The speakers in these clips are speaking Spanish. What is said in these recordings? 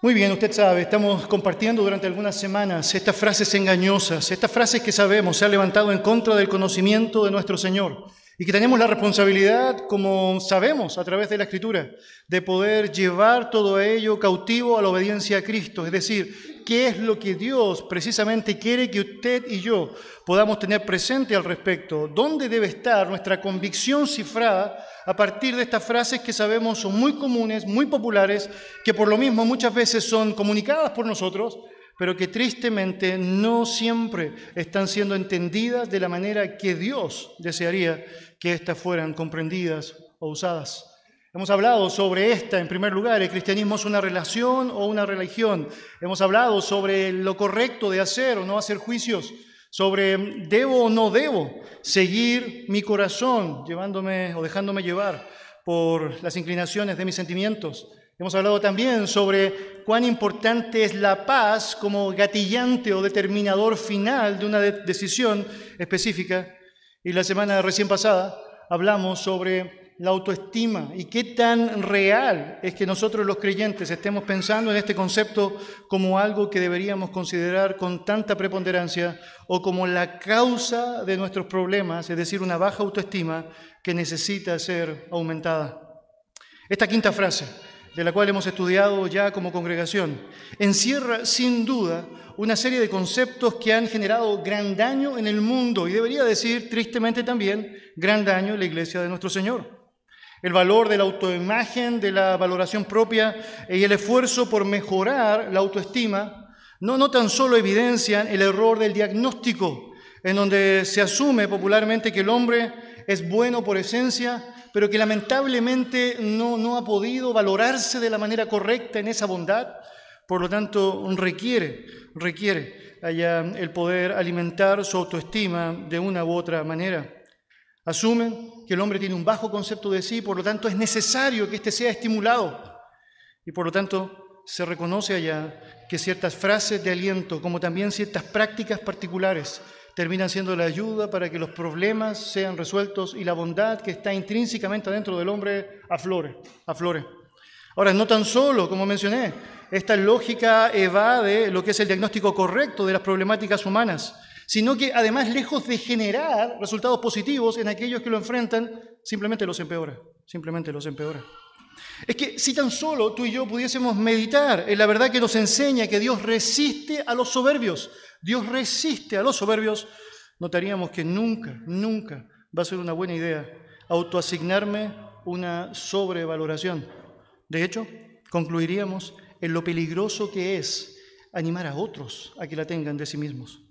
Muy bien, usted sabe, estamos compartiendo durante algunas semanas estas frases engañosas, estas frases que sabemos se han levantado en contra del conocimiento de nuestro Señor y que tenemos la responsabilidad, como sabemos a través de la Escritura, de poder llevar todo ello cautivo a la obediencia a Cristo. Es decir, qué es lo que Dios precisamente quiere que usted y yo podamos tener presente al respecto, dónde debe estar nuestra convicción cifrada a partir de estas frases que sabemos son muy comunes, muy populares, que por lo mismo muchas veces son comunicadas por nosotros, pero que tristemente no siempre están siendo entendidas de la manera que Dios desearía que éstas fueran comprendidas o usadas. Hemos hablado sobre esta, en primer lugar, el cristianismo es una relación o una religión. Hemos hablado sobre lo correcto de hacer o no hacer juicios, sobre debo o no debo seguir mi corazón, llevándome o dejándome llevar por las inclinaciones de mis sentimientos. Hemos hablado también sobre cuán importante es la paz como gatillante o determinador final de una decisión específica. Y la semana recién pasada hablamos sobre la autoestima y qué tan real es que nosotros los creyentes estemos pensando en este concepto como algo que deberíamos considerar con tanta preponderancia o como la causa de nuestros problemas, es decir, una baja autoestima que necesita ser aumentada. Esta quinta frase, de la cual hemos estudiado ya como congregación, encierra sin duda una serie de conceptos que han generado gran daño en el mundo y debería decir tristemente también gran daño en la iglesia de nuestro Señor. El valor de la autoimagen, de la valoración propia y el esfuerzo por mejorar la autoestima no, no tan solo evidencian el error del diagnóstico, en donde se asume popularmente que el hombre es bueno por esencia, pero que lamentablemente no, no ha podido valorarse de la manera correcta en esa bondad. Por lo tanto, requiere, requiere allá el poder alimentar su autoestima de una u otra manera. Asumen que el hombre tiene un bajo concepto de sí, por lo tanto es necesario que éste sea estimulado. Y por lo tanto se reconoce allá que ciertas frases de aliento, como también ciertas prácticas particulares, terminan siendo la ayuda para que los problemas sean resueltos y la bondad que está intrínsecamente dentro del hombre aflore, aflore. Ahora, no tan solo, como mencioné, esta lógica evade lo que es el diagnóstico correcto de las problemáticas humanas, sino que además, lejos de generar resultados positivos en aquellos que lo enfrentan, simplemente los empeora, simplemente los empeora. Es que si tan solo tú y yo pudiésemos meditar en la verdad que nos enseña que Dios resiste a los soberbios, Dios resiste a los soberbios, notaríamos que nunca, nunca va a ser una buena idea autoasignarme una sobrevaloración. De hecho, concluiríamos en lo peligroso que es animar a otros a que la tengan de sí mismos.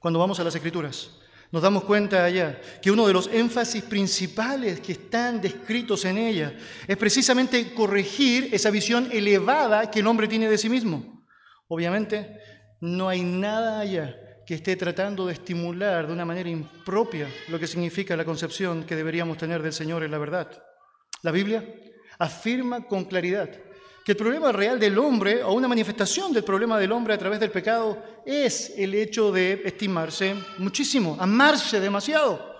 Cuando vamos a las escrituras, nos damos cuenta allá que uno de los énfasis principales que están descritos en ella es precisamente corregir esa visión elevada que el hombre tiene de sí mismo. Obviamente, no hay nada allá que esté tratando de estimular de una manera impropia lo que significa la concepción que deberíamos tener del Señor en la verdad. La Biblia afirma con claridad que el problema real del hombre, o una manifestación del problema del hombre a través del pecado, es el hecho de estimarse muchísimo, amarse demasiado.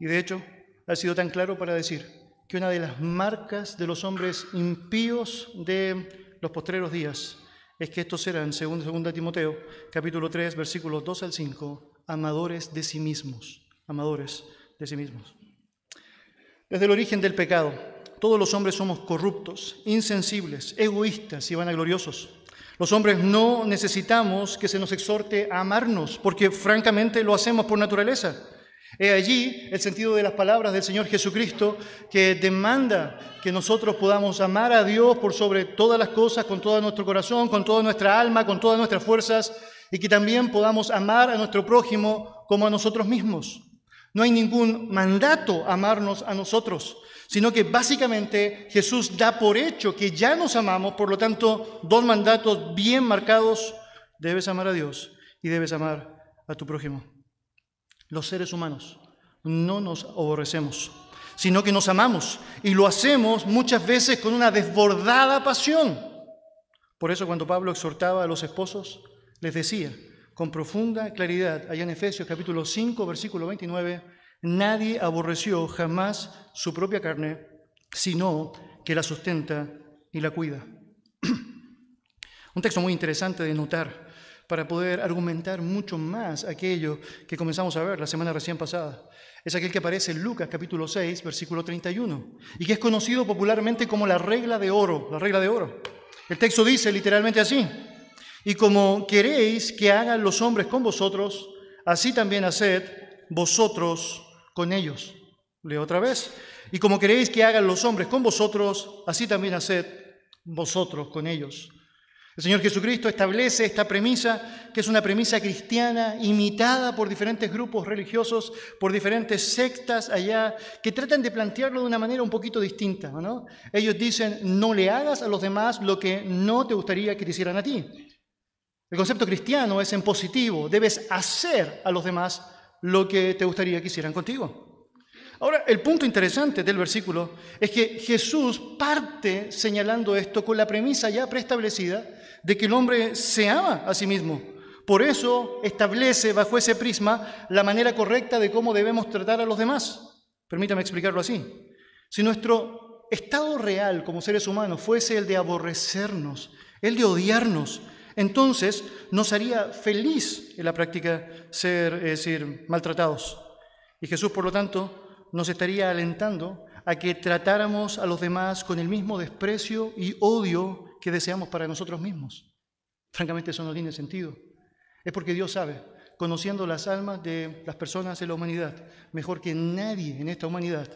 Y de hecho, ha sido tan claro para decir que una de las marcas de los hombres impíos de los postreros días es que estos serán, según 2 Timoteo, capítulo 3, versículos 2 al 5, amadores de sí mismos, amadores de sí mismos. Desde el origen del pecado, todos los hombres somos corruptos, insensibles, egoístas y vanagloriosos. Los hombres no necesitamos que se nos exhorte a amarnos, porque francamente lo hacemos por naturaleza. He allí el sentido de las palabras del Señor Jesucristo que demanda que nosotros podamos amar a Dios por sobre todas las cosas, con todo nuestro corazón, con toda nuestra alma, con todas nuestras fuerzas, y que también podamos amar a nuestro prójimo como a nosotros mismos. No hay ningún mandato amarnos a nosotros, sino que básicamente Jesús da por hecho que ya nos amamos, por lo tanto, dos mandatos bien marcados, debes amar a Dios y debes amar a tu prójimo los seres humanos. No nos aborrecemos, sino que nos amamos y lo hacemos muchas veces con una desbordada pasión. Por eso cuando Pablo exhortaba a los esposos, les decía con profunda claridad, allá en Efesios capítulo 5, versículo 29, nadie aborreció jamás su propia carne, sino que la sustenta y la cuida. Un texto muy interesante de notar para poder argumentar mucho más aquello que comenzamos a ver la semana recién pasada. Es aquel que aparece en Lucas capítulo 6, versículo 31, y que es conocido popularmente como la regla de oro, la regla de oro. El texto dice literalmente así, y como queréis que hagan los hombres con vosotros, así también haced vosotros con ellos. Leo otra vez, y como queréis que hagan los hombres con vosotros, así también haced vosotros con ellos. El Señor Jesucristo establece esta premisa, que es una premisa cristiana imitada por diferentes grupos religiosos, por diferentes sectas allá, que tratan de plantearlo de una manera un poquito distinta. ¿no? Ellos dicen, no le hagas a los demás lo que no te gustaría que te hicieran a ti. El concepto cristiano es en positivo, debes hacer a los demás lo que te gustaría que hicieran contigo. Ahora, el punto interesante del versículo es que Jesús parte señalando esto con la premisa ya preestablecida de que el hombre se ama a sí mismo. Por eso establece bajo ese prisma la manera correcta de cómo debemos tratar a los demás. Permítame explicarlo así. Si nuestro estado real como seres humanos fuese el de aborrecernos, el de odiarnos, entonces nos haría feliz en la práctica ser, es decir, maltratados. Y Jesús, por lo tanto, nos estaría alentando a que tratáramos a los demás con el mismo desprecio y odio que deseamos para nosotros mismos. Francamente eso no tiene sentido. Es porque Dios sabe, conociendo las almas de las personas en la humanidad, mejor que nadie en esta humanidad,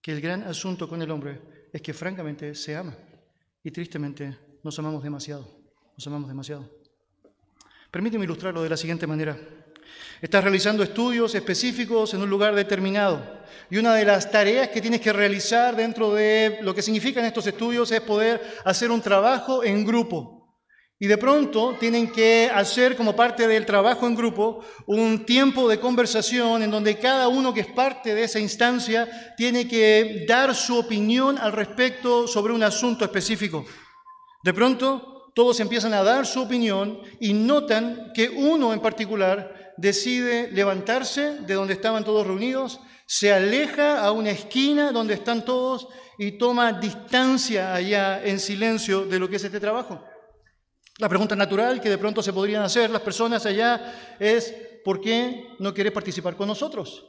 que el gran asunto con el hombre es que francamente se ama. Y tristemente nos amamos demasiado, nos amamos demasiado. Permíteme ilustrarlo de la siguiente manera. Estás realizando estudios específicos en un lugar determinado. Y una de las tareas que tienes que realizar dentro de lo que significan estos estudios es poder hacer un trabajo en grupo. Y de pronto tienen que hacer como parte del trabajo en grupo un tiempo de conversación en donde cada uno que es parte de esa instancia tiene que dar su opinión al respecto sobre un asunto específico. De pronto todos empiezan a dar su opinión y notan que uno en particular decide levantarse de donde estaban todos reunidos, se aleja a una esquina donde están todos y toma distancia allá en silencio de lo que es este trabajo. La pregunta natural que de pronto se podrían hacer las personas allá es, ¿por qué no quieres participar con nosotros?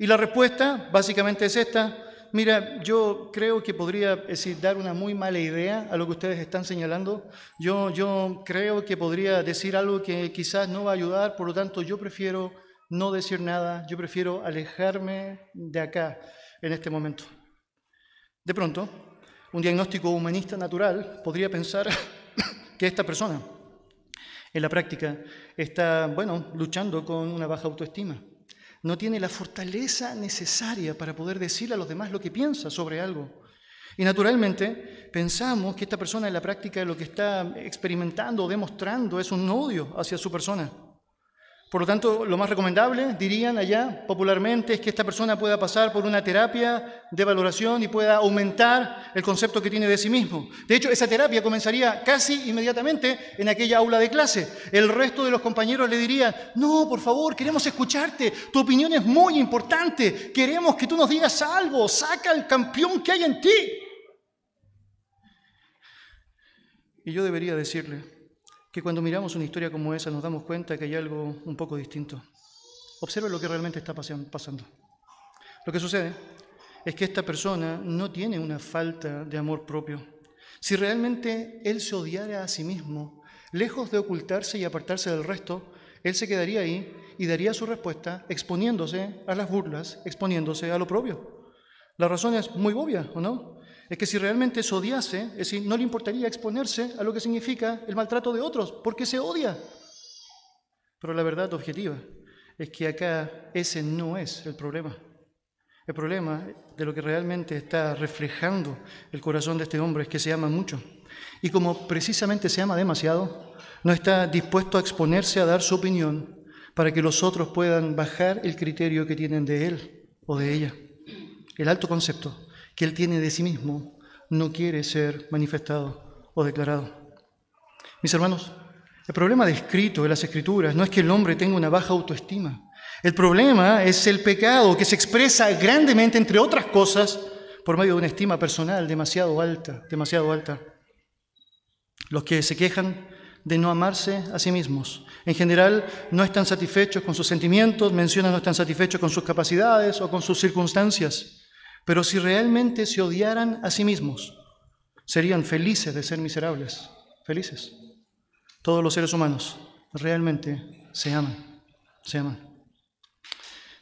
Y la respuesta básicamente es esta, Mira, yo creo que podría dar una muy mala idea a lo que ustedes están señalando. Yo, yo creo que podría decir algo que quizás no va a ayudar, por lo tanto yo prefiero no decir nada, yo prefiero alejarme de acá en este momento. De pronto, un diagnóstico humanista natural podría pensar que esta persona en la práctica está, bueno, luchando con una baja autoestima no tiene la fortaleza necesaria para poder decirle a los demás lo que piensa sobre algo. Y naturalmente pensamos que esta persona en la práctica lo que está experimentando o demostrando es un odio hacia su persona. Por lo tanto, lo más recomendable, dirían allá popularmente, es que esta persona pueda pasar por una terapia de valoración y pueda aumentar el concepto que tiene de sí mismo. De hecho, esa terapia comenzaría casi inmediatamente en aquella aula de clase. El resto de los compañeros le dirían, no, por favor, queremos escucharte, tu opinión es muy importante, queremos que tú nos digas algo, saca el campeón que hay en ti. Y yo debería decirle, que cuando miramos una historia como esa nos damos cuenta que hay algo un poco distinto. Observe lo que realmente está pasando. Lo que sucede es que esta persona no tiene una falta de amor propio. Si realmente él se odiara a sí mismo, lejos de ocultarse y apartarse del resto, él se quedaría ahí y daría su respuesta exponiéndose a las burlas, exponiéndose a lo propio. La razón es muy obvia, ¿o no? Es que si realmente se odiase, es decir, no le importaría exponerse a lo que significa el maltrato de otros, porque se odia. Pero la verdad objetiva es que acá ese no es el problema. El problema de lo que realmente está reflejando el corazón de este hombre es que se ama mucho. Y como precisamente se ama demasiado, no está dispuesto a exponerse a dar su opinión para que los otros puedan bajar el criterio que tienen de él o de ella. El alto concepto que él tiene de sí mismo no quiere ser manifestado o declarado. Mis hermanos, el problema descrito de las escrituras no es que el hombre tenga una baja autoestima. El problema es el pecado que se expresa grandemente, entre otras cosas, por medio de una estima personal demasiado alta, demasiado alta. Los que se quejan de no amarse a sí mismos. En general, no están satisfechos con sus sentimientos, mencionan no están satisfechos con sus capacidades o con sus circunstancias. Pero si realmente se odiaran a sí mismos, serían felices de ser miserables, felices. Todos los seres humanos realmente se aman, se aman.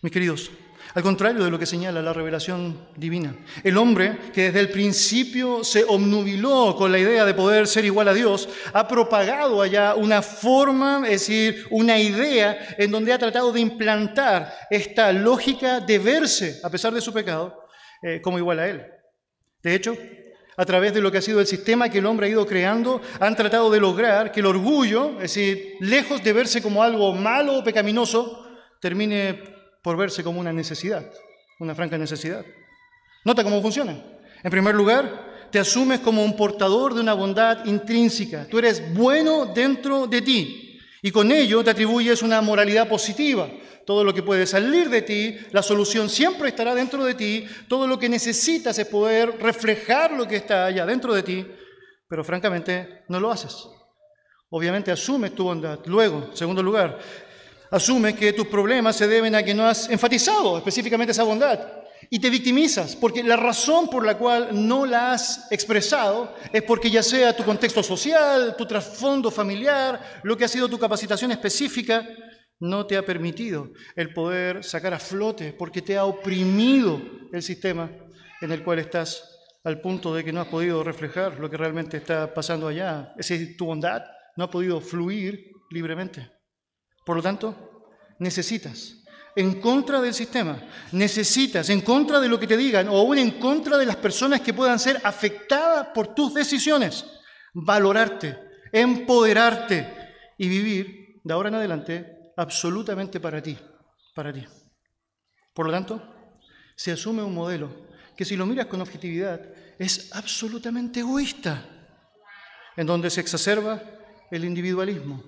Mis queridos, al contrario de lo que señala la revelación divina. El hombre que desde el principio se obnubiló con la idea de poder ser igual a Dios, ha propagado allá una forma, es decir, una idea en donde ha tratado de implantar esta lógica de verse, a pesar de su pecado, eh, como igual a Él. De hecho, a través de lo que ha sido el sistema que el hombre ha ido creando, han tratado de lograr que el orgullo, es decir, lejos de verse como algo malo o pecaminoso, termine por verse como una necesidad, una franca necesidad. Nota cómo funciona. En primer lugar, te asumes como un portador de una bondad intrínseca. Tú eres bueno dentro de ti y con ello te atribuyes una moralidad positiva. Todo lo que puede salir de ti, la solución siempre estará dentro de ti. Todo lo que necesitas es poder reflejar lo que está allá dentro de ti, pero francamente no lo haces. Obviamente asumes tu bondad. Luego, segundo lugar, Asume que tus problemas se deben a que no has enfatizado específicamente esa bondad y te victimizas, porque la razón por la cual no la has expresado es porque ya sea tu contexto social, tu trasfondo familiar, lo que ha sido tu capacitación específica, no te ha permitido el poder sacar a flote, porque te ha oprimido el sistema en el cual estás al punto de que no has podido reflejar lo que realmente está pasando allá. Es tu bondad no ha podido fluir libremente. Por lo tanto, necesitas, en contra del sistema, necesitas, en contra de lo que te digan o aún en contra de las personas que puedan ser afectadas por tus decisiones, valorarte, empoderarte y vivir de ahora en adelante absolutamente para ti, para ti. Por lo tanto, se asume un modelo que si lo miras con objetividad es absolutamente egoísta, en donde se exacerba el individualismo,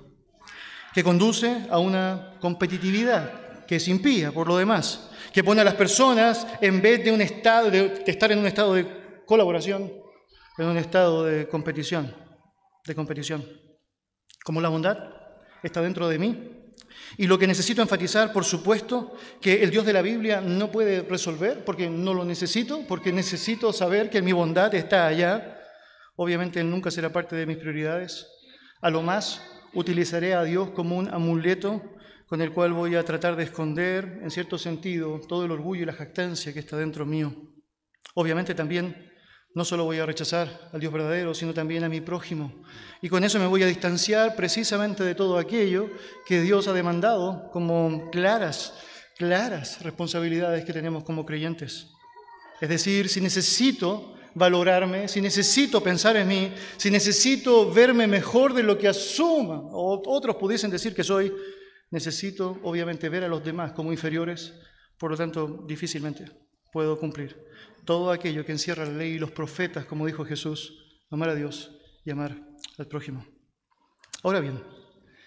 que conduce a una competitividad que es impía por lo demás, que pone a las personas en vez de un estado de, estar en un estado de colaboración, en un estado de competición, de competición. Como la bondad está dentro de mí. Y lo que necesito enfatizar, por supuesto, que el Dios de la Biblia no puede resolver porque no lo necesito, porque necesito saber que mi bondad está allá. Obviamente nunca será parte de mis prioridades. A lo más utilizaré a Dios como un amuleto con el cual voy a tratar de esconder, en cierto sentido, todo el orgullo y la jactancia que está dentro mío. Obviamente también no solo voy a rechazar al Dios verdadero, sino también a mi prójimo. Y con eso me voy a distanciar precisamente de todo aquello que Dios ha demandado como claras, claras responsabilidades que tenemos como creyentes. Es decir, si necesito valorarme, si necesito pensar en mí, si necesito verme mejor de lo que asuma, o otros pudiesen decir que soy, necesito obviamente ver a los demás como inferiores, por lo tanto difícilmente puedo cumplir todo aquello que encierra la ley y los profetas, como dijo Jesús, amar a Dios y amar al prójimo. Ahora bien,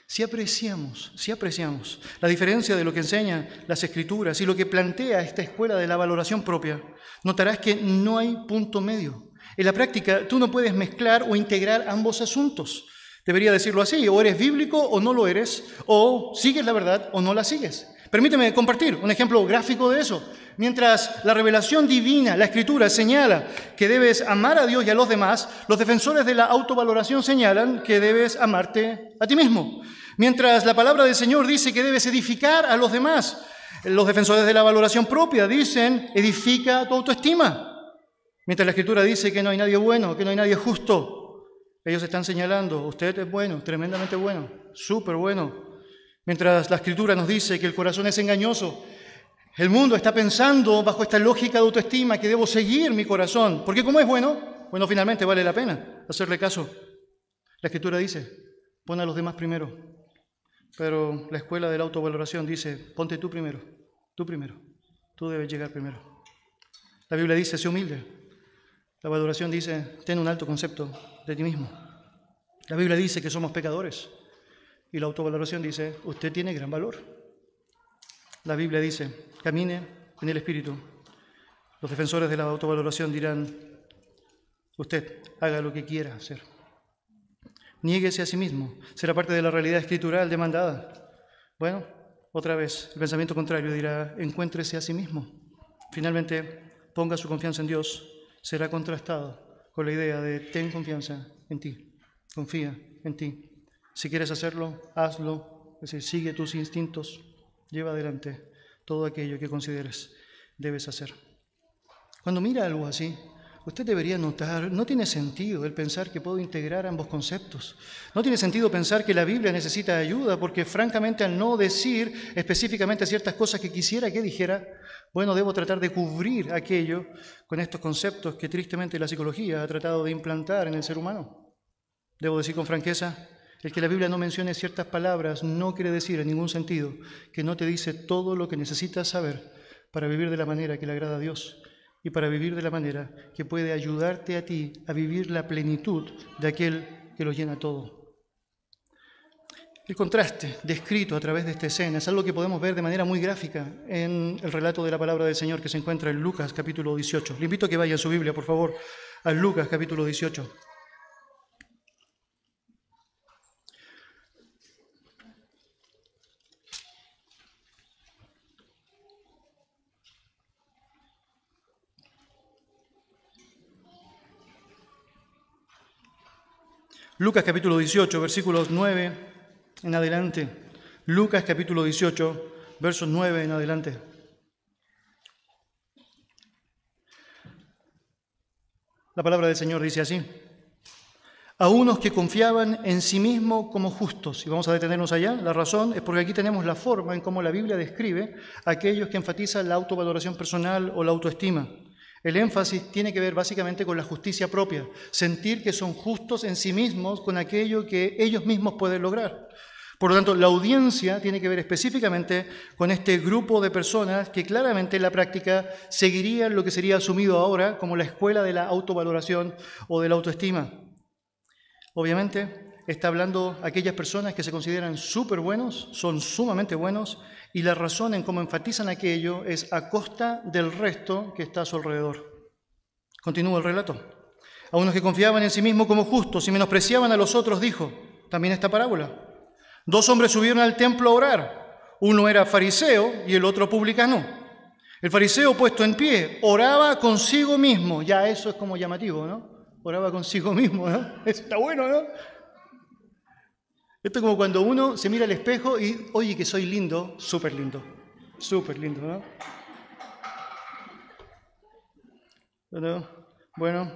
si apreciamos, si apreciamos la diferencia de lo que enseñan las escrituras y lo que plantea esta escuela de la valoración propia, notarás que no hay punto medio. En la práctica, tú no puedes mezclar o integrar ambos asuntos. Debería decirlo así, o eres bíblico o no lo eres, o sigues la verdad o no la sigues. Permíteme compartir un ejemplo gráfico de eso. Mientras la revelación divina, la escritura, señala que debes amar a Dios y a los demás, los defensores de la autovaloración señalan que debes amarte a ti mismo. Mientras la palabra del Señor dice que debes edificar a los demás, los defensores de la valoración propia dicen, edifica tu autoestima. Mientras la escritura dice que no hay nadie bueno, que no hay nadie justo, ellos están señalando, usted es bueno, tremendamente bueno, súper bueno. Mientras la escritura nos dice que el corazón es engañoso, el mundo está pensando bajo esta lógica de autoestima que debo seguir mi corazón, porque como es bueno, bueno, finalmente vale la pena hacerle caso. La escritura dice, pon a los demás primero. Pero la escuela de la autovaloración dice, ponte tú primero, tú primero, tú debes llegar primero. La Biblia dice, sé humilde. La valoración dice, ten un alto concepto de ti mismo. La Biblia dice que somos pecadores. Y la autovaloración dice, usted tiene gran valor. La Biblia dice, camine en el Espíritu. Los defensores de la autovaloración dirán, usted haga lo que quiera hacer. Niéguese a sí mismo. Será parte de la realidad escritural demandada. Bueno, otra vez, el pensamiento contrario dirá, encuéntrese a sí mismo. Finalmente, ponga su confianza en Dios. Será contrastado con la idea de ten confianza en ti, confía en ti. Si quieres hacerlo, hazlo. Es decir, sigue tus instintos, lleva adelante todo aquello que consideres debes hacer. Cuando mira algo así, usted debería notar, no tiene sentido el pensar que puedo integrar ambos conceptos. No tiene sentido pensar que la Biblia necesita ayuda, porque francamente al no decir específicamente ciertas cosas que quisiera que dijera, bueno, debo tratar de cubrir aquello con estos conceptos que tristemente la psicología ha tratado de implantar en el ser humano. Debo decir con franqueza, el que la Biblia no mencione ciertas palabras no quiere decir en ningún sentido que no te dice todo lo que necesitas saber para vivir de la manera que le agrada a Dios y para vivir de la manera que puede ayudarte a ti a vivir la plenitud de aquel que lo llena todo. El contraste descrito a través de esta escena es algo que podemos ver de manera muy gráfica en el relato de la palabra del Señor que se encuentra en Lucas capítulo 18. Le invito a que vaya a su Biblia, por favor, a Lucas capítulo 18. Lucas capítulo 18, versículos 9 en adelante. Lucas capítulo 18, versos 9 en adelante. La palabra del Señor dice así. A unos que confiaban en sí mismos como justos. Y vamos a detenernos allá. La razón es porque aquí tenemos la forma en cómo la Biblia describe a aquellos que enfatizan la autovaloración personal o la autoestima. El énfasis tiene que ver básicamente con la justicia propia, sentir que son justos en sí mismos con aquello que ellos mismos pueden lograr. Por lo tanto, la audiencia tiene que ver específicamente con este grupo de personas que claramente en la práctica seguirían lo que sería asumido ahora como la escuela de la autovaloración o de la autoestima. Obviamente, está hablando aquellas personas que se consideran súper buenos, son sumamente buenos, y la razón en cómo enfatizan aquello es a costa del resto que está a su alrededor. Continúa el relato. A unos que confiaban en sí mismos como justos y menospreciaban a los otros, dijo, también esta parábola. Dos hombres subieron al templo a orar. Uno era fariseo y el otro publicano. El fariseo puesto en pie oraba consigo mismo. Ya eso es como llamativo, ¿no? Oraba consigo mismo, ¿no? está bueno, ¿no? Esto es como cuando uno se mira al espejo y, oye, que soy lindo, súper lindo, súper lindo, ¿no? Bueno, bueno,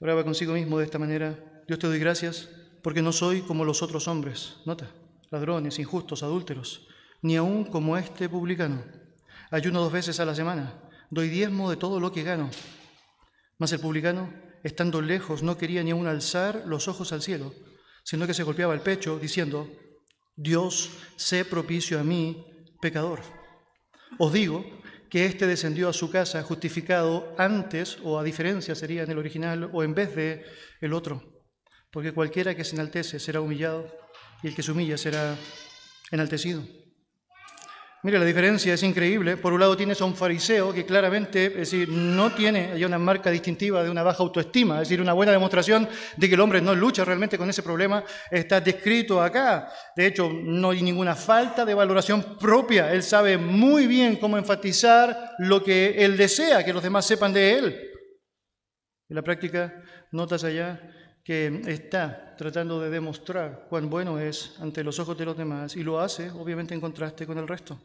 oraba consigo mismo de esta manera. Dios te doy gracias porque no soy como los otros hombres, nota, ladrones, injustos, adúlteros, ni aún como este publicano. Ayuno dos veces a la semana, doy diezmo de todo lo que gano. Mas el publicano, estando lejos, no quería ni aún alzar los ojos al cielo sino que se golpeaba el pecho diciendo, Dios, sé propicio a mí, pecador. Os digo que éste descendió a su casa justificado antes, o a diferencia sería en el original, o en vez de el otro, porque cualquiera que se enaltece será humillado, y el que se humilla será enaltecido. Mira, la diferencia es increíble. Por un lado tienes a un fariseo que claramente, es decir, no tiene hay una marca distintiva de una baja autoestima, es decir, una buena demostración de que el hombre no lucha realmente con ese problema, está descrito acá. De hecho, no hay ninguna falta de valoración propia. Él sabe muy bien cómo enfatizar lo que él desea, que los demás sepan de él. En la práctica, notas allá que está tratando de demostrar cuán bueno es ante los ojos de los demás y lo hace obviamente en contraste con el resto.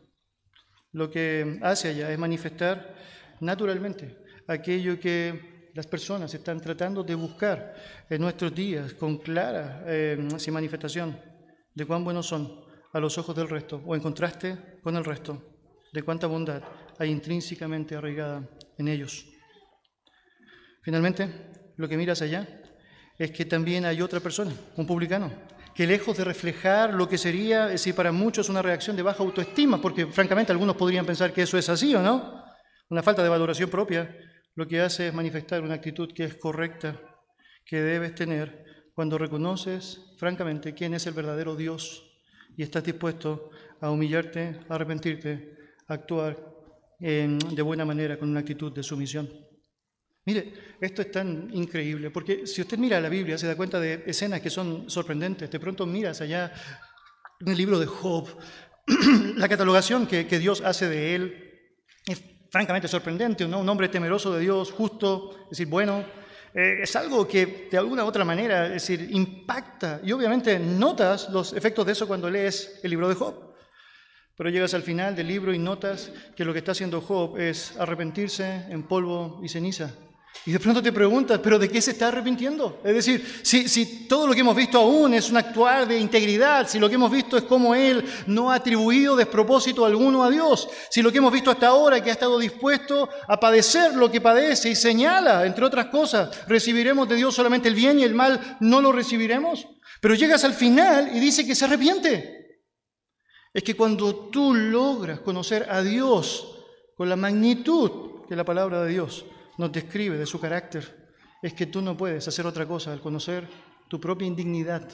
Lo que hace allá es manifestar naturalmente aquello que las personas están tratando de buscar en nuestros días con clara eh, manifestación de cuán buenos son a los ojos del resto o en contraste con el resto, de cuánta bondad hay intrínsecamente arraigada en ellos. Finalmente, lo que miras allá es que también hay otra persona, un publicano, que lejos de reflejar lo que sería, es decir, para muchos una reacción de baja autoestima, porque francamente algunos podrían pensar que eso es así o no, una falta de valoración propia, lo que hace es manifestar una actitud que es correcta, que debes tener cuando reconoces francamente quién es el verdadero Dios y estás dispuesto a humillarte, a arrepentirte, a actuar de buena manera con una actitud de sumisión. Mire, esto es tan increíble, porque si usted mira la Biblia se da cuenta de escenas que son sorprendentes. De pronto miras allá en el libro de Job, la catalogación que, Dios hace de él es francamente sorprendente, ¿no? un hombre temeroso de Dios, justo, es decir, bueno, eh, es algo que de alguna u otra manera, es decir, impacta. Y obviamente notas los efectos de eso cuando lees el libro de Job. Pero llegas al final del libro y notas que lo que está haciendo Job es arrepentirse en polvo y ceniza. Y de pronto te preguntas, ¿pero de qué se está arrepintiendo? Es decir, si, si, todo lo que hemos visto aún es un actuar de integridad, si lo que hemos visto es cómo Él no ha atribuido despropósito alguno a Dios, si lo que hemos visto hasta ahora que ha estado dispuesto a padecer lo que padece y señala, entre otras cosas, recibiremos de Dios solamente el bien y el mal no lo recibiremos. Pero llegas al final y dice que se arrepiente es que cuando tú logras conocer a Dios con la magnitud que la palabra de Dios nos describe de su carácter, es que tú no puedes hacer otra cosa al conocer tu propia indignidad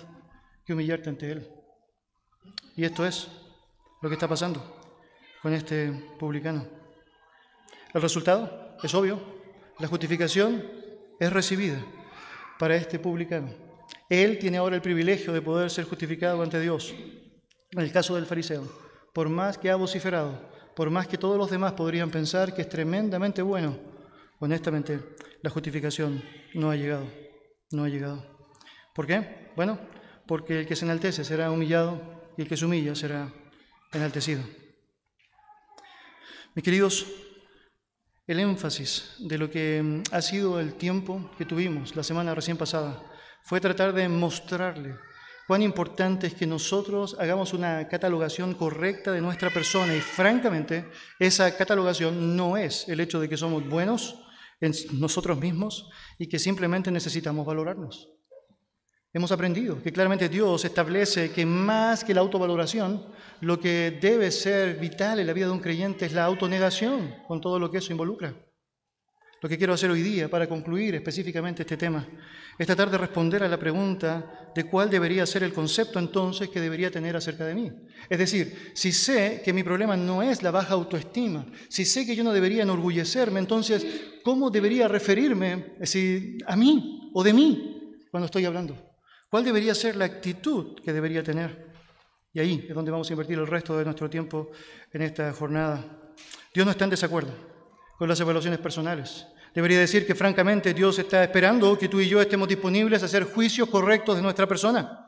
que humillarte ante Él. Y esto es lo que está pasando con este publicano. El resultado es obvio, la justificación es recibida para este publicano. Él tiene ahora el privilegio de poder ser justificado ante Dios en el caso del fariseo, por más que ha vociferado, por más que todos los demás podrían pensar que es tremendamente bueno, honestamente la justificación no ha llegado, no ha llegado. ¿Por qué? Bueno, porque el que se enaltece será humillado y el que se humilla será enaltecido. Mis queridos, el énfasis de lo que ha sido el tiempo que tuvimos la semana recién pasada fue tratar de mostrarle cuán importante es que nosotros hagamos una catalogación correcta de nuestra persona y francamente esa catalogación no es el hecho de que somos buenos en nosotros mismos y que simplemente necesitamos valorarnos. Hemos aprendido que claramente Dios establece que más que la autovaloración, lo que debe ser vital en la vida de un creyente es la autonegación, con todo lo que eso involucra. Lo que quiero hacer hoy día para concluir específicamente este tema es tratar de responder a la pregunta de cuál debería ser el concepto entonces que debería tener acerca de mí. Es decir, si sé que mi problema no es la baja autoestima, si sé que yo no debería enorgullecerme, entonces, ¿cómo debería referirme a mí o de mí cuando estoy hablando? ¿Cuál debería ser la actitud que debería tener? Y ahí es donde vamos a invertir el resto de nuestro tiempo en esta jornada. Dios no está en desacuerdo con las evaluaciones personales. Debería decir que francamente Dios está esperando que tú y yo estemos disponibles a hacer juicios correctos de nuestra persona.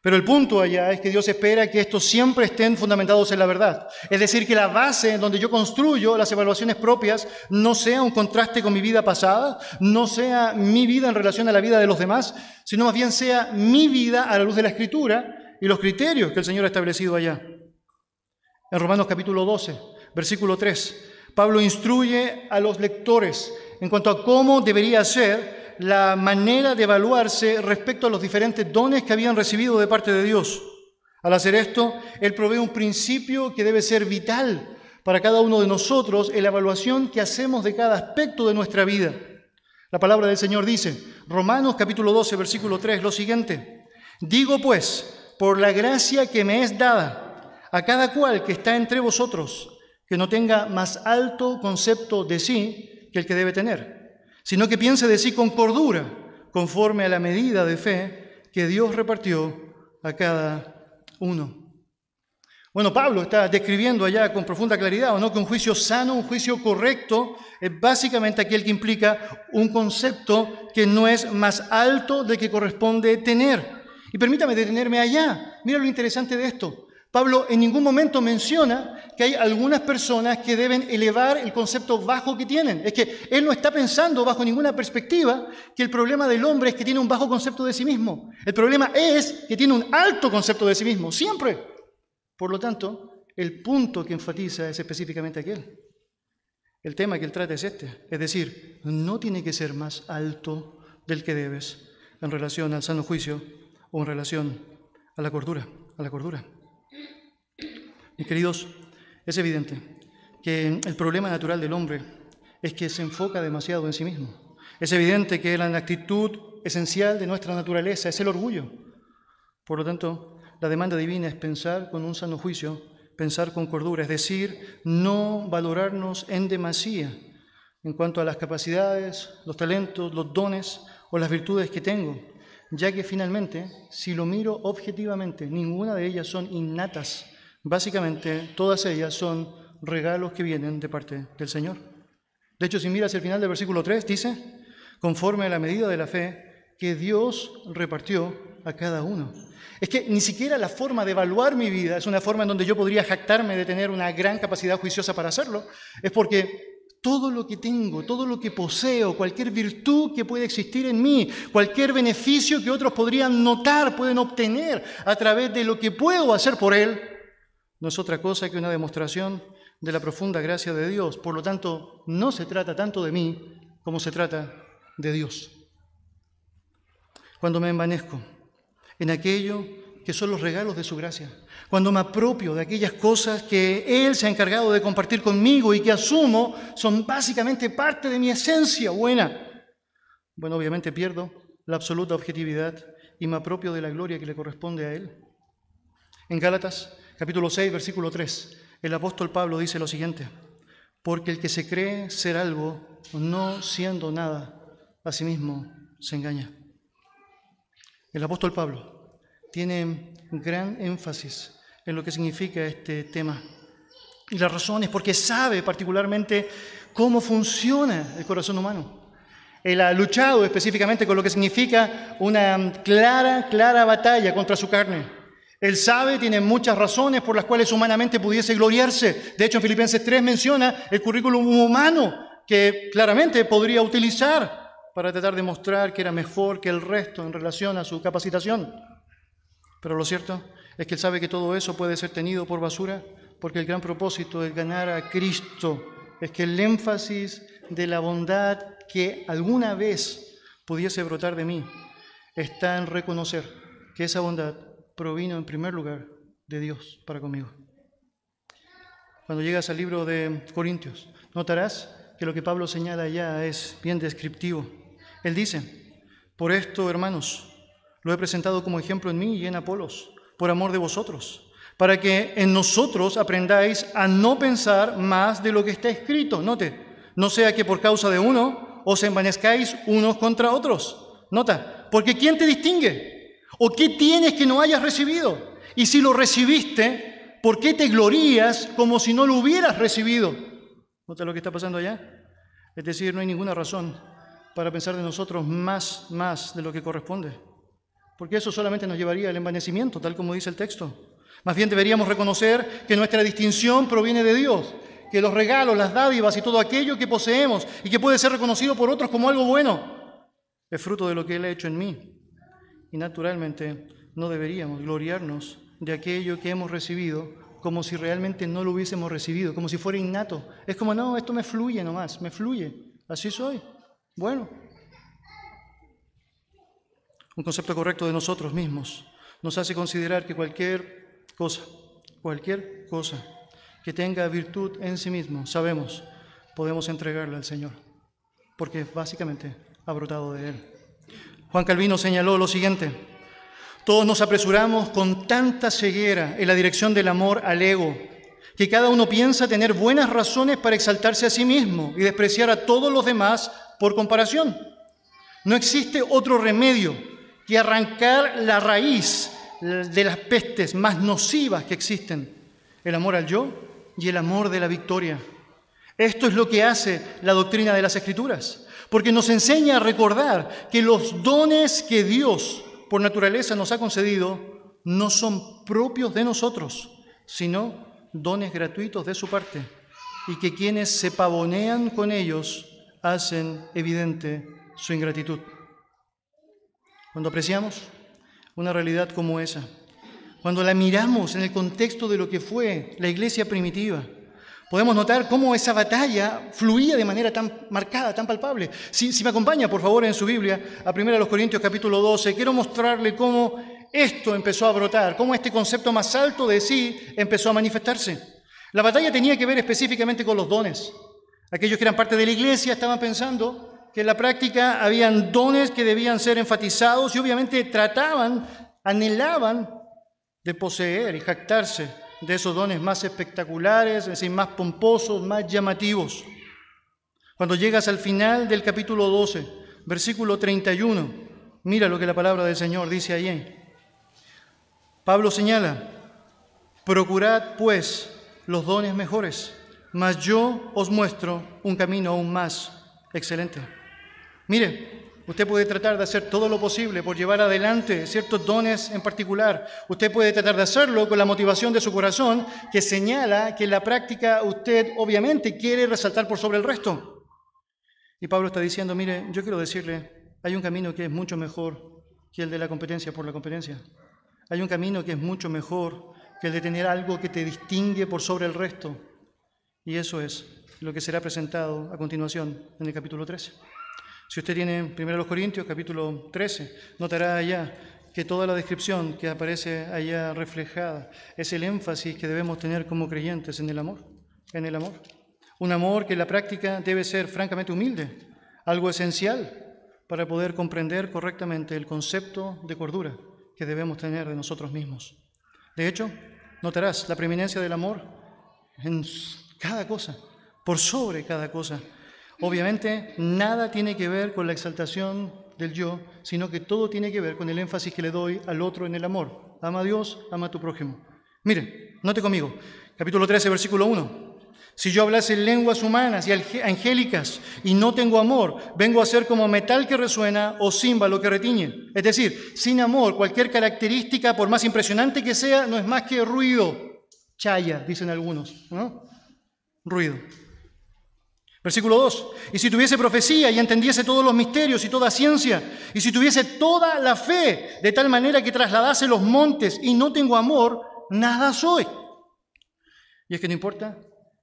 Pero el punto allá es que Dios espera que estos siempre estén fundamentados en la verdad. Es decir, que la base en donde yo construyo las evaluaciones propias no sea un contraste con mi vida pasada, no sea mi vida en relación a la vida de los demás, sino más bien sea mi vida a la luz de la Escritura y los criterios que el Señor ha establecido allá. En Romanos capítulo 12, versículo 3, Pablo instruye a los lectores en cuanto a cómo debería ser la manera de evaluarse respecto a los diferentes dones que habían recibido de parte de Dios. Al hacer esto, Él provee un principio que debe ser vital para cada uno de nosotros en la evaluación que hacemos de cada aspecto de nuestra vida. La palabra del Señor dice, Romanos capítulo 12, versículo 3, lo siguiente, digo pues, por la gracia que me es dada, a cada cual que está entre vosotros, que no tenga más alto concepto de sí que el que debe tener, sino que piense de sí con cordura, conforme a la medida de fe que Dios repartió a cada uno. Bueno, Pablo está describiendo allá con profunda claridad, ¿o no? Que un juicio sano, un juicio correcto, es básicamente aquel que implica un concepto que no es más alto de que corresponde tener. Y permítame detenerme allá. Mira lo interesante de esto. Pablo en ningún momento menciona que hay algunas personas que deben elevar el concepto bajo que tienen. Es que él no está pensando bajo ninguna perspectiva que el problema del hombre es que tiene un bajo concepto de sí mismo. El problema es que tiene un alto concepto de sí mismo, siempre. Por lo tanto, el punto que enfatiza es específicamente aquel. El tema que él trata es este. Es decir, no tiene que ser más alto del que debes en relación al sano juicio o en relación a la cordura, a la cordura. Mis queridos, es evidente que el problema natural del hombre es que se enfoca demasiado en sí mismo. Es evidente que la actitud esencial de nuestra naturaleza es el orgullo. Por lo tanto, la demanda divina es pensar con un sano juicio, pensar con cordura, es decir, no valorarnos en demasía, en cuanto a las capacidades, los talentos, los dones o las virtudes que tengo, ya que finalmente, si lo miro objetivamente, ninguna de ellas son innatas. Básicamente, todas ellas son regalos que vienen de parte del Señor. De hecho, si miras el final del versículo 3, dice, conforme a la medida de la fe que Dios repartió a cada uno. Es que ni siquiera la forma de evaluar mi vida es una forma en donde yo podría jactarme de tener una gran capacidad juiciosa para hacerlo. Es porque todo lo que tengo, todo lo que poseo, cualquier virtud que puede existir en mí, cualquier beneficio que otros podrían notar, pueden obtener a través de lo que puedo hacer por Él, no es otra cosa que una demostración de la profunda gracia de Dios. Por lo tanto, no se trata tanto de mí como se trata de Dios. Cuando me envanezco en aquello que son los regalos de su gracia, cuando me apropio de aquellas cosas que Él se ha encargado de compartir conmigo y que asumo son básicamente parte de mi esencia buena. Bueno, obviamente pierdo la absoluta objetividad y me apropio de la gloria que le corresponde a Él. En Gálatas, capítulo 6, versículo 3, el apóstol Pablo dice lo siguiente, porque el que se cree ser algo, no siendo nada, a sí mismo se engaña. El apóstol Pablo tiene gran énfasis en lo que significa este tema. Y la razón es porque sabe particularmente cómo funciona el corazón humano. Él ha luchado específicamente con lo que significa una clara, clara batalla contra su carne. Él sabe, tiene muchas razones por las cuales humanamente pudiese gloriarse. De hecho, en Filipenses 3 menciona el currículum humano que claramente podría utilizar para tratar de mostrar que era mejor que el resto en relación a su capacitación. Pero lo cierto es que él sabe que todo eso puede ser tenido por basura porque el gran propósito es ganar a Cristo, es que el énfasis de la bondad que alguna vez pudiese brotar de mí está en reconocer que esa bondad provino en primer lugar de Dios para conmigo. Cuando llegas al libro de Corintios, notarás que lo que Pablo señala ya es bien descriptivo. Él dice, por esto, hermanos, lo he presentado como ejemplo en mí y en Apolos por amor de vosotros, para que en nosotros aprendáis a no pensar más de lo que está escrito. Note, no sea que por causa de uno os envanezcáis unos contra otros. Nota, porque ¿quién te distingue? ¿O qué tienes que no hayas recibido? Y si lo recibiste, ¿por qué te glorías como si no lo hubieras recibido? ¿Nota lo que está pasando allá? Es decir, no hay ninguna razón para pensar de nosotros más, más de lo que corresponde porque eso solamente nos llevaría al envanecimiento, tal como dice el texto. Más bien deberíamos reconocer que nuestra distinción proviene de Dios, que los regalos, las dádivas y todo aquello que poseemos y que puede ser reconocido por otros como algo bueno, es fruto de lo que Él ha hecho en mí. Y naturalmente no deberíamos gloriarnos de aquello que hemos recibido como si realmente no lo hubiésemos recibido, como si fuera innato. Es como, no, esto me fluye nomás, me fluye, así soy. Bueno, un concepto correcto de nosotros mismos, nos hace considerar que cualquier cosa, cualquier cosa que tenga virtud en sí mismo, sabemos, podemos entregarla al Señor, porque básicamente ha brotado de Él. Juan Calvino señaló lo siguiente, todos nos apresuramos con tanta ceguera en la dirección del amor al ego, que cada uno piensa tener buenas razones para exaltarse a sí mismo y despreciar a todos los demás por comparación. No existe otro remedio y arrancar la raíz de las pestes más nocivas que existen, el amor al yo y el amor de la victoria. Esto es lo que hace la doctrina de las Escrituras, porque nos enseña a recordar que los dones que Dios por naturaleza nos ha concedido no son propios de nosotros, sino dones gratuitos de su parte, y que quienes se pavonean con ellos hacen evidente su ingratitud. Cuando apreciamos una realidad como esa, cuando la miramos en el contexto de lo que fue la iglesia primitiva, podemos notar cómo esa batalla fluía de manera tan marcada, tan palpable. Si, me acompaña, por favor, en su Biblia, a 1 Corintios capítulo 12, quiero mostrarle cómo esto empezó a brotar, cómo este concepto más alto de sí empezó a manifestarse. La batalla tenía que ver específicamente con los dones. Aquellos que eran parte de la iglesia estaban pensando que en la práctica habían dones que debían ser enfatizados y obviamente trataban, anhelaban de poseer y jactarse de esos dones más espectaculares, es decir, más pomposos, más llamativos. Cuando llegas al final del capítulo 12, versículo 31, mira lo que la palabra del Señor dice allí. Pablo señala, procurad pues los dones mejores, mas yo os muestro un camino aún más excelente. Mire, Usted puede tratar de hacer todo lo posible por llevar adelante ciertos dones en particular. Usted puede tratar de hacerlo con la motivación de su corazón que señala que en la práctica usted obviamente quiere resaltar por sobre el resto. Y Pablo está diciendo, mire, yo quiero decirle, hay un camino que es mucho mejor que el de la competencia por la competencia. Hay un camino que es mucho mejor que el de tener algo que te distingue por sobre el resto. Y eso es lo que será presentado a continuación en el capítulo 13. Si usted tiene 1 Corintios capítulo 13, notará allá que toda la descripción que aparece allá reflejada es el énfasis que debemos tener como creyentes en el amor, en el amor. Un amor que en la práctica debe ser francamente humilde, algo esencial para poder comprender correctamente el concepto de cordura que debemos tener de nosotros mismos. De hecho, notarás la preeminencia del amor en cada cosa, por sobre cada cosa. Obviamente, nada tiene que ver con la exaltación del yo, sino que todo tiene que ver con el énfasis que le doy al otro en el amor. Ama a Dios, ama a tu prójimo. Mire, note conmigo, capítulo 13, versículo 1. Si yo hablase lenguas humanas y angélicas y no tengo amor, vengo a ser como metal que resuena o címbalo que retiñe. Es decir, sin amor, cualquier característica, por más impresionante que sea, no es más que ruido. Chaya, dicen algunos, ¿no? Ruido. Versículo 2. Y si tuviese profecía y entendiese todos los misterios y toda ciencia, y si tuviese toda la fe de tal manera que trasladase los montes y no tengo amor, nada soy. Y es que no importa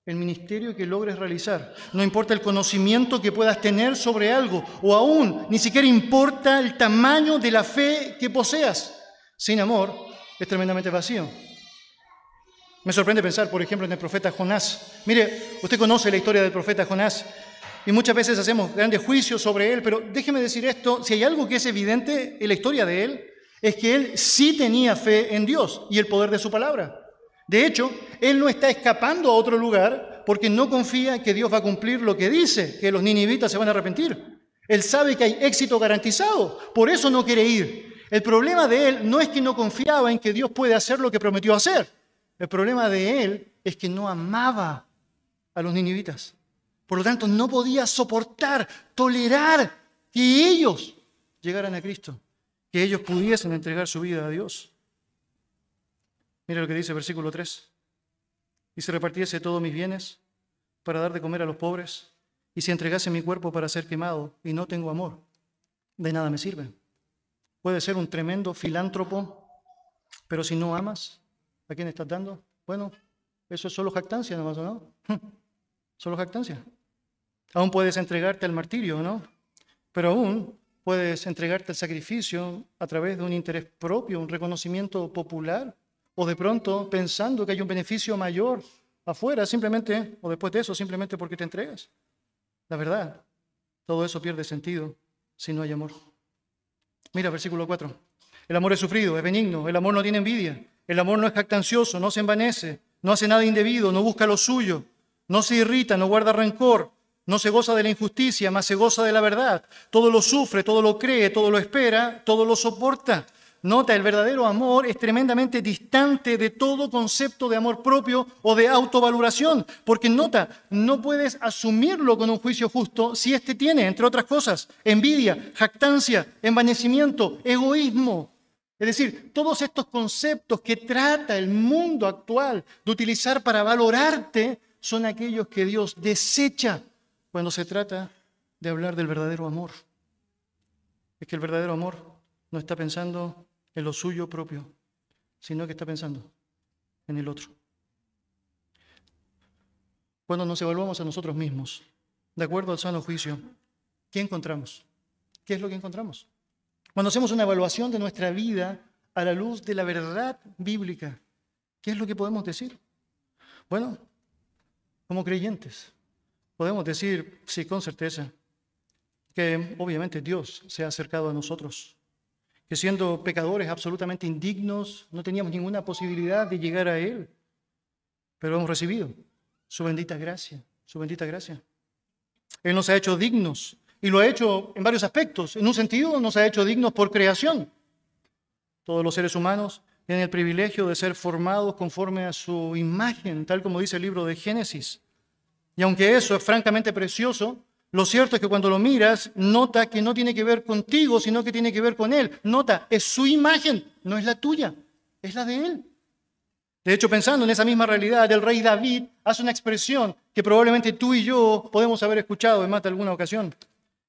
el ministerio que logres realizar, no importa el conocimiento que puedas tener sobre algo, o aún ni siquiera importa el tamaño de la fe que poseas. Sin amor es tremendamente vacío. Me sorprende pensar, por ejemplo, en el profeta Jonás. Mire, usted conoce la historia del profeta Jonás y muchas veces hacemos grandes juicios sobre él, pero déjeme decir esto, si hay algo que es evidente en la historia de él, es que él sí tenía fe en Dios y el poder de su palabra. De hecho, él no está escapando a otro lugar porque no confía que Dios va a cumplir lo que dice, que los ninivitas se van a arrepentir. Él sabe que hay éxito garantizado, por eso no quiere ir. El problema de él no es que no confiaba en que Dios puede hacer lo que prometió hacer. El problema de él es que no amaba a los ninivitas. Por lo tanto, no podía soportar, tolerar que ellos llegaran a Cristo, que ellos pudiesen entregar su vida a Dios. Mira lo que dice el versículo 3. Y si repartiese todos mis bienes para dar de comer a los pobres, y si entregase mi cuerpo para ser quemado y no tengo amor, de nada me sirve. Puede ser un tremendo filántropo, pero si no amas, ¿A quién estás dando? Bueno, eso es solo jactancia nomás, ¿no? Solo jactancia. Aún puedes entregarte al martirio, ¿no? Pero aún puedes entregarte al sacrificio a través de un interés propio, un reconocimiento popular, o de pronto pensando que hay un beneficio mayor afuera, simplemente, o después de eso, simplemente porque te entregas. La verdad, todo eso pierde sentido si no hay amor. Mira, versículo 4. El amor es sufrido, es benigno, el amor no tiene envidia. El amor no es jactancioso, no se envanece, no hace nada indebido, no busca lo suyo, no se irrita, no guarda rencor, no se goza de la injusticia, más se goza de la verdad. Todo lo sufre, todo lo cree, todo lo espera, todo lo soporta. Nota, el verdadero amor es tremendamente distante de todo concepto de amor propio o de autovaloración, porque nota, no puedes asumirlo con un juicio justo si éste tiene, entre otras cosas, envidia, jactancia, envanecimiento, egoísmo, es decir, todos estos conceptos que trata el mundo actual de utilizar para valorarte son aquellos que Dios desecha cuando se trata de hablar del verdadero amor. Es que el verdadero amor no está pensando en lo suyo propio, sino que está pensando en el otro. Cuando nos evaluamos a nosotros mismos, de acuerdo al sano juicio, ¿qué encontramos? ¿Qué es lo que encontramos? Cuando hacemos una evaluación de nuestra vida a la luz de la verdad bíblica, ¿qué es lo que podemos decir? Bueno, como creyentes, podemos decir, sí, con certeza, que obviamente Dios se ha acercado a nosotros, que siendo pecadores absolutamente indignos, no teníamos ninguna posibilidad de llegar a Él, pero hemos recibido su bendita gracia, su bendita gracia. Él nos ha hecho dignos y lo ha hecho en varios aspectos. En un sentido, nos ha hecho dignos por creación. Todos los seres humanos tienen el privilegio de ser formados conforme a su imagen, tal como dice el libro de Génesis. Y aunque eso es francamente precioso, lo cierto es que cuando lo miras, nota que no tiene que ver contigo, sino que tiene que ver con Él. Nota, es su imagen, no es la tuya, es la de Él. De hecho, pensando en esa misma realidad, el rey David hace una expresión que probablemente tú y yo podemos haber escuchado en más de alguna ocasión.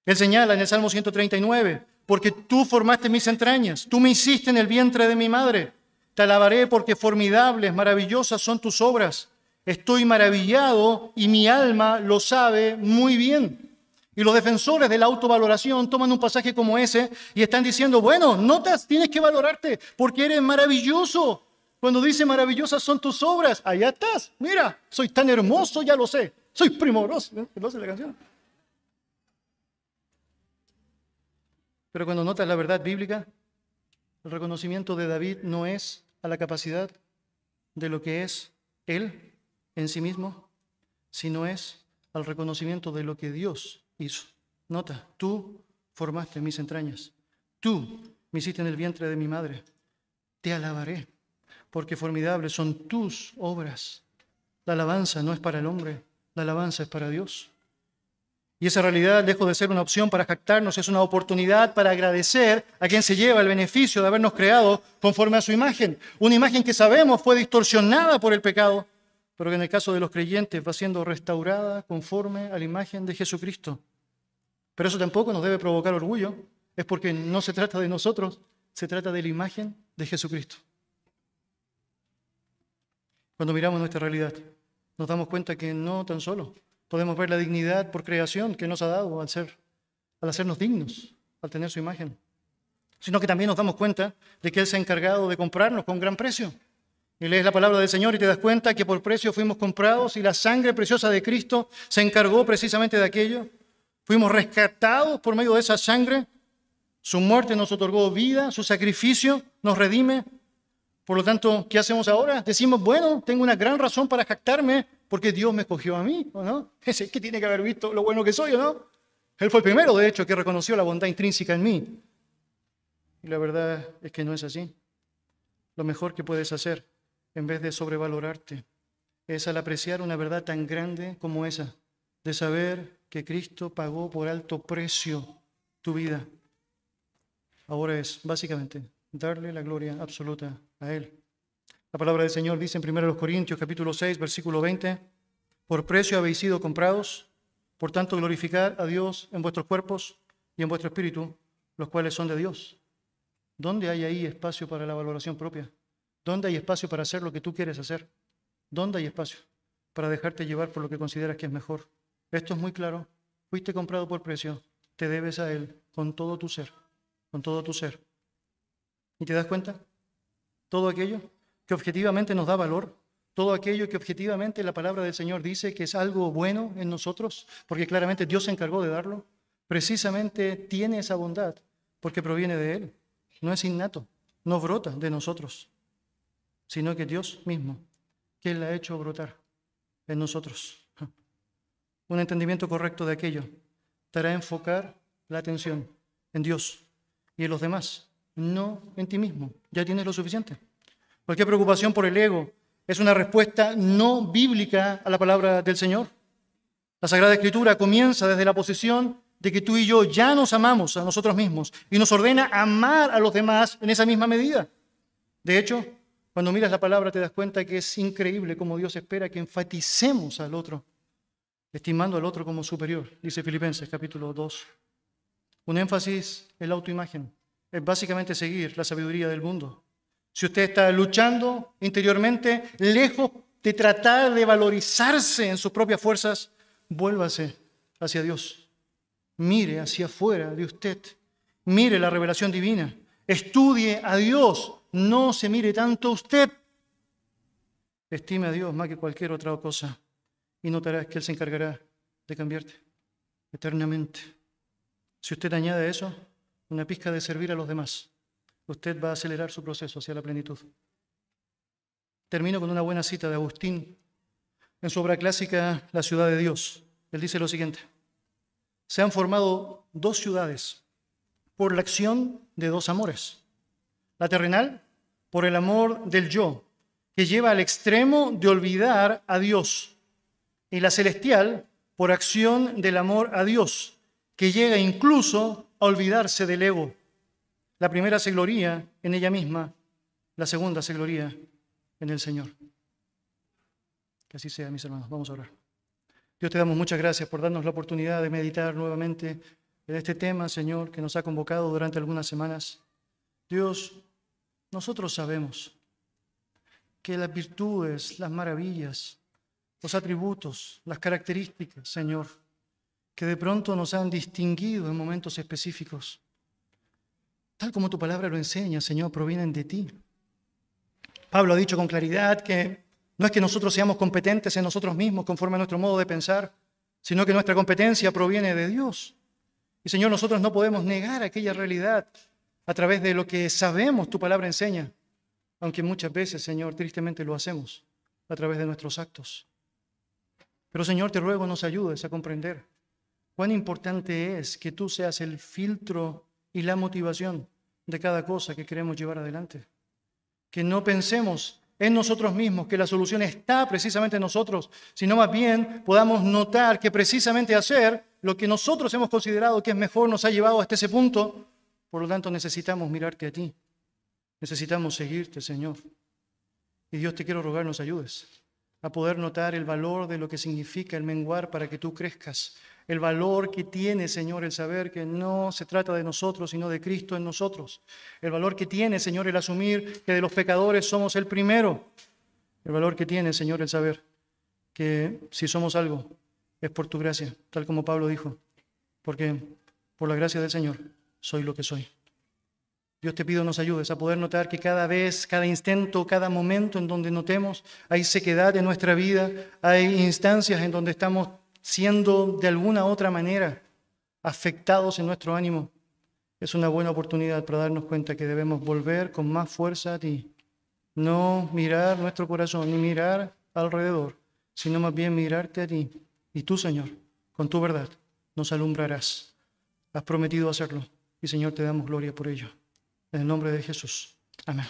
Él señala en el Salmo 139, porque tú formaste mis entrañas, tú me hiciste en el vientre de mi madre. Te alabaré porque formidables, maravillosas son tus obras. Estoy maravillado y mi alma lo sabe muy bien. Y los defensores de la autovaloración toman un pasaje como ese y están diciendo, bueno, notas, tienes que valorarte porque eres maravilloso. Cuando dice maravillosas son tus obras, allá estás. Mira, soy tan hermoso, ya lo sé. Soy primoroso. ¿No sé la canción? Pero cuando notas la verdad bíblica, el reconocimiento de David no es a la capacidad de lo que es él en sí mismo, sino es al reconocimiento de lo que Dios hizo. Nota, tú formaste mis entrañas, tú me hiciste en el vientre de mi madre, te alabaré, porque formidables son tus obras. La alabanza no es para el hombre, la alabanza es para Dios. Y esa realidad, lejos de ser una opción para jactarnos, es una oportunidad para agradecer a quien se lleva el beneficio de habernos creado conforme a su imagen. Una imagen que sabemos fue distorsionada por el pecado, pero que en el caso de los creyentes va siendo restaurada conforme a la imagen de Jesucristo. Pero eso tampoco nos debe provocar orgullo, es porque no se trata de nosotros, se trata de la imagen de Jesucristo. Cuando miramos nuestra realidad, nos damos cuenta que no tan solo Podemos ver la dignidad por creación que nos ha dado al, ser, al hacernos dignos, al tener su imagen. Sino que también nos damos cuenta de que Él se ha encargado de comprarnos con gran precio. Y lees la palabra del Señor y te das cuenta que por precio fuimos comprados y la sangre preciosa de Cristo se encargó precisamente de aquello. Fuimos rescatados por medio de esa sangre. Su muerte nos otorgó vida, su sacrificio nos redime. Por lo tanto, ¿qué hacemos ahora? Decimos, bueno, tengo una gran razón para jactarme porque Dios me escogió a mí, ¿o no? Ese que tiene que haber visto lo bueno que soy, ¿o no? Él fue el primero, de hecho, que reconoció la bondad intrínseca en mí. Y la verdad es que no es así. Lo mejor que puedes hacer, en vez de sobrevalorarte, es al apreciar una verdad tan grande como esa, de saber que Cristo pagó por alto precio tu vida. Ahora es, básicamente, darle la gloria absoluta a Él. La palabra del Señor dice en 1 Corintios capítulo 6, versículo 20, por precio habéis sido comprados, por tanto glorificar a Dios en vuestros cuerpos y en vuestro espíritu, los cuales son de Dios. ¿Dónde hay ahí espacio para la valoración propia? ¿Dónde hay espacio para hacer lo que tú quieres hacer? ¿Dónde hay espacio para dejarte llevar por lo que consideras que es mejor? Esto es muy claro. Fuiste comprado por precio, te debes a Él con todo tu ser, con todo tu ser. ¿Y te das cuenta? Todo aquello que objetivamente nos da valor, todo aquello que objetivamente la palabra del Señor dice que es algo bueno en nosotros, porque claramente Dios se encargó de darlo, precisamente tiene esa bondad porque proviene de Él. No es innato, no brota de nosotros, sino que Dios mismo, que la ha hecho brotar en nosotros. Un entendimiento correcto de aquello te hará enfocar la atención en Dios y en los demás, no en ti mismo. Ya tienes lo suficiente. Cualquier preocupación por el ego es una respuesta no bíblica a la palabra del Señor. La Sagrada Escritura comienza desde la posición de que tú y yo ya nos amamos a nosotros mismos y nos ordena amar a los demás en esa misma medida. De hecho, cuando miras la palabra te das cuenta que es increíble cómo Dios espera que enfaticemos al otro, estimando al otro como superior, dice Filipenses capítulo 2. Un énfasis en la autoimagen es básicamente seguir la sabiduría del mundo. Si usted está luchando interiormente, lejos de tratar de valorizarse en sus propias fuerzas, vuélvase hacia Dios. Mire hacia afuera de usted. Mire la revelación divina. Estudie a Dios. No se mire tanto a usted. Estime a Dios más que cualquier otra cosa y notarás que Él se encargará de cambiarte eternamente. Si usted añade eso una pizca de servir a los demás, usted va a acelerar su proceso hacia la plenitud. Termino con una buena cita de Agustín en su obra clásica La ciudad de Dios. Él dice lo siguiente, se han formado dos ciudades por la acción de dos amores. La terrenal, por el amor del yo, que lleva al extremo de olvidar a Dios. Y la celestial, por acción del amor a Dios, que llega incluso a olvidarse del ego. La primera se gloría en ella misma, la segunda se gloría en el Señor. Que así sea, mis hermanos. Vamos a orar. Dios te damos muchas gracias por darnos la oportunidad de meditar nuevamente en este tema, Señor, que nos ha convocado durante algunas semanas. Dios, nosotros sabemos que las virtudes, las maravillas, los atributos, las características, Señor, que de pronto nos han distinguido en momentos específicos, tal como tu palabra lo enseña, Señor, provienen de ti. Pablo ha dicho con claridad que no es que nosotros seamos competentes en nosotros mismos conforme a nuestro modo de pensar, sino que nuestra competencia proviene de Dios. Y Señor, nosotros no podemos negar aquella realidad a través de lo que sabemos tu palabra enseña, aunque muchas veces, Señor, tristemente lo hacemos a través de nuestros actos. Pero Señor, te ruego nos ayudes a comprender cuán importante es que tú seas el filtro y la motivación de cada cosa que queremos llevar adelante. Que no pensemos en nosotros mismos, que la solución está precisamente en nosotros, sino más bien podamos notar que precisamente hacer lo que nosotros hemos considerado que es mejor nos ha llevado hasta ese punto. Por lo tanto, necesitamos mirarte a ti. Necesitamos seguirte, Señor. Y Dios te quiero rogar, nos ayudes a poder notar el valor de lo que significa el menguar para que tú crezcas. El valor que tiene, Señor, el saber que no se trata de nosotros, sino de Cristo en nosotros. El valor que tiene, Señor, el asumir que de los pecadores somos el primero. El valor que tiene, Señor, el saber que si somos algo es por tu gracia, tal como Pablo dijo. Porque por la gracia del Señor soy lo que soy. Dios te pido nos ayudes a poder notar que cada vez, cada instante, cada momento en donde notemos hay sequedad en nuestra vida, hay instancias en donde estamos siendo de alguna otra manera afectados en nuestro ánimo. Es una buena oportunidad para darnos cuenta que debemos volver con más fuerza a ti. No mirar nuestro corazón ni mirar alrededor, sino más bien mirarte a ti. Y tú, Señor, con tu verdad, nos alumbrarás. Has prometido hacerlo. Y Señor, te damos gloria por ello. En el nombre de Jesús. Amén.